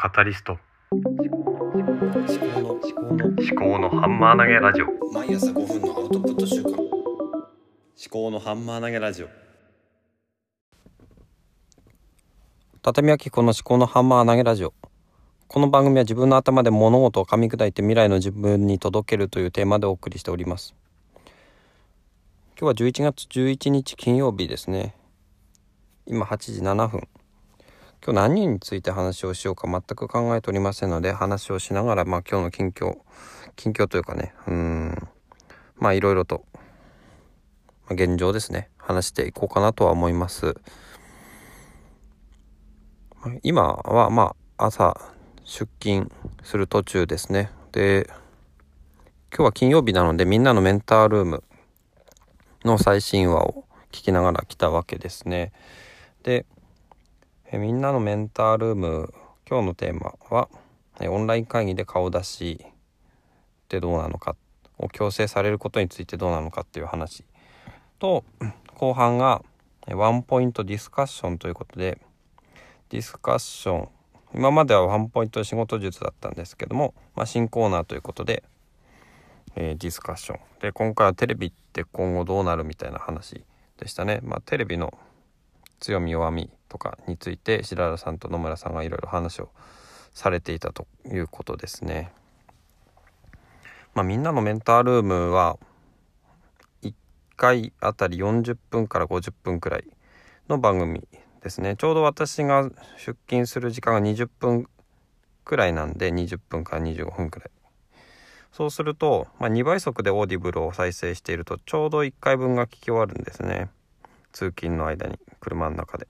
カタリスト。思考の思考の思考のハンマー投げラジオ。毎朝5分のアウトプット週間思考のハンマー投げラジオ。畳明子の思考のハンマー投げラジオ。この番組は自分の頭で物事を噛み砕いて未来の自分に届けるというテーマでお送りしております。今日は11月11日金曜日ですね。今8時7分今日何について話をしようか全く考えておりませんので話をしながら、まあ、今日の近況近況というかねうん。まあいろいろと、まあ、現状ですね。話していこうかなとは思います。今はまあ朝出勤する途中ですね。で今日は金曜日なのでみんなのメンタールームの最新話を聞きながら来たわけですね。でえみんなのメンタールーム今日のテーマはえオンライン会議で顔出しってどうなのかを強制されることについてどうなのかっていう話と後半がワンポイントディスカッションということでディスカッション今まではワンポイント仕事術だったんですけども、まあ、新コーナーということで、えー、ディスカッションで今回はテレビって今後どうなるみたいな話でしたね。まあ、テレビの強み弱みとかについて白原さんと野村さんがいろいろ話をされていたということですね。まあ、みんなのメンタールームは1回あたり40分から50分くらいの番組ですね。ちょうど私が出勤する時間が20分くらいなんで20分から25分くらい。そうすると、まあ、2倍速でオーディブルを再生しているとちょうど1回分が聞き終わるんですね。通勤の間に車の中で。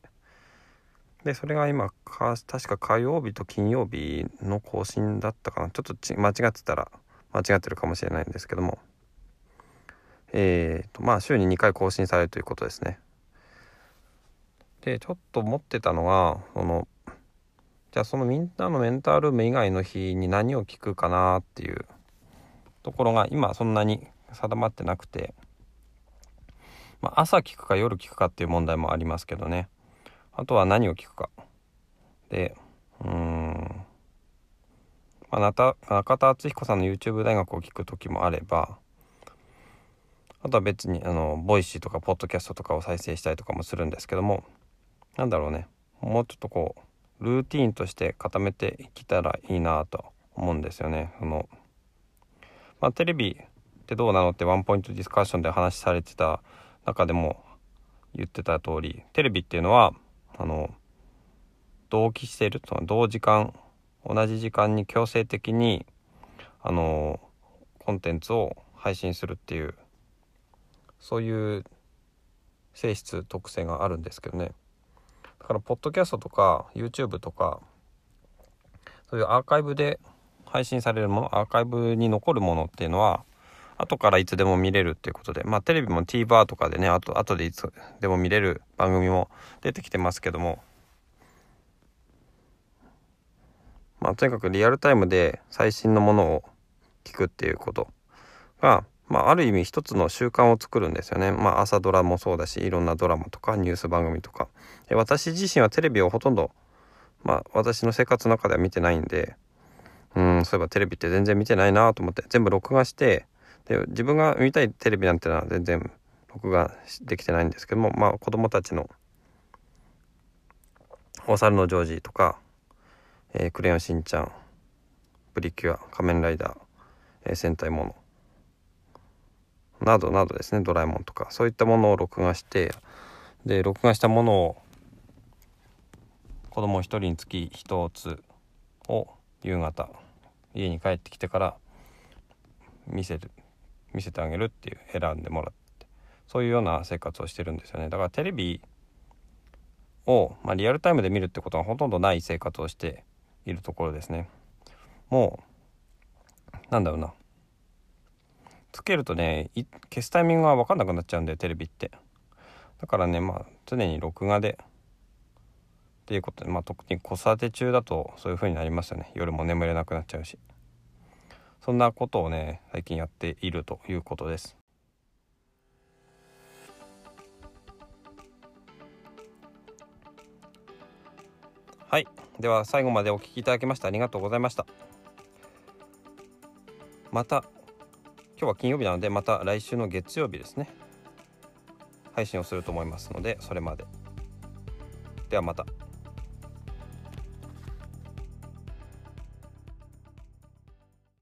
でそれが今か確か火曜日と金曜日の更新だったかなちょっと間違ってたら間違ってるかもしれないんですけどもえーとまあ週に2回更新されるということですね。でちょっと思ってたのがそのじゃあそのみんなのメンタールーム以外の日に何を聞くかなっていうところが今そんなに定まってなくて。まあ、朝聞くか夜聞くかっていう問題もありますけどね。あとは何を聞くか。でうん。まあ、中田敦彦さんの YouTube 大学を聞く時もあればあとは別にあのボイシーとかポッドキャストとかを再生したりとかもするんですけどもなんだろうね。もうちょっとこうルーティンとして固めていけたらいいなと思うんですよね。そのまあ、テレビってどうなのってワンポイントディスカッションで話されてた中でも言ってた通りテレビっていうのはあの同期していると同時間同じ時間に強制的にあのコンテンツを配信するっていうそういう性質特性があるんですけどね。だからポッドキャストとか YouTube とかそういうアーカイブで配信されるものアーカイブに残るものっていうのは後からいつでも見れるっていうことで、まあテレビも TVer とかでね、あと、後でいつでも見れる番組も出てきてますけども、まあとにかくリアルタイムで最新のものを聞くっていうことが、まあある意味一つの習慣を作るんですよね。まあ朝ドラもそうだし、いろんなドラマとかニュース番組とか。私自身はテレビをほとんど、まあ私の生活の中では見てないんで、うん、そういえばテレビって全然見てないなと思って、全部録画して、で自分が見たいテレビなんてのは全然録画できてないんですけどもまあ子供たちの「お猿のジョージ」とか、えー「クレヨンしんちゃん」「プリキュア」「仮面ライダー」えー「戦隊もの」などなどですね「ドラえもん」とかそういったものを録画してで録画したものを子供一人につき一つを夕方家に帰ってきてから見せる。見せてあげるっていう選んでもらって。そういうような生活をしてるんですよね。だからテレビを、まあ、リアルタイムで見るってことがほとんどない生活をしているところですね。もうなんだろうな。つけるとね消すタイミングが分かんなくなっちゃうんでテレビって。だからねまあ常に録画で。っていうことでまあ特に子育て中だとそういう風になりますよね。夜も眠れなくなっちゃうし。そんなことをね最近やっているということです。はい。では最後までお聞きいただきましてありがとうございました。また今日は金曜日なのでまた来週の月曜日ですね。配信をすると思いますのでそれまで。ではまた。